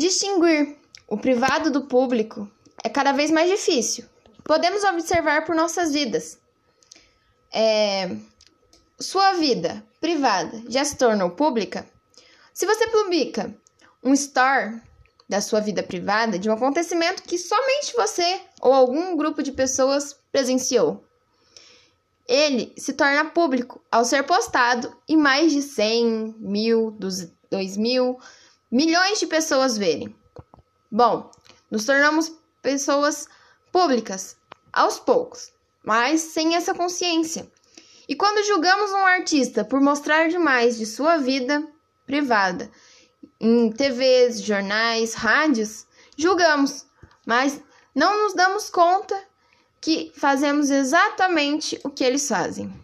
Distinguir o privado do público é cada vez mais difícil. Podemos observar por nossas vidas. É... Sua vida privada já se tornou pública? Se você publica um store da sua vida privada de um acontecimento que somente você ou algum grupo de pessoas presenciou, ele se torna público ao ser postado e mais de 100 mil, 2 mil, milhões de pessoas verem. Bom, nos tornamos pessoas públicas aos poucos, mas sem essa consciência. E quando julgamos um artista por mostrar demais de sua vida privada em TVs, jornais, rádios, julgamos, mas não nos damos conta que fazemos exatamente o que eles fazem.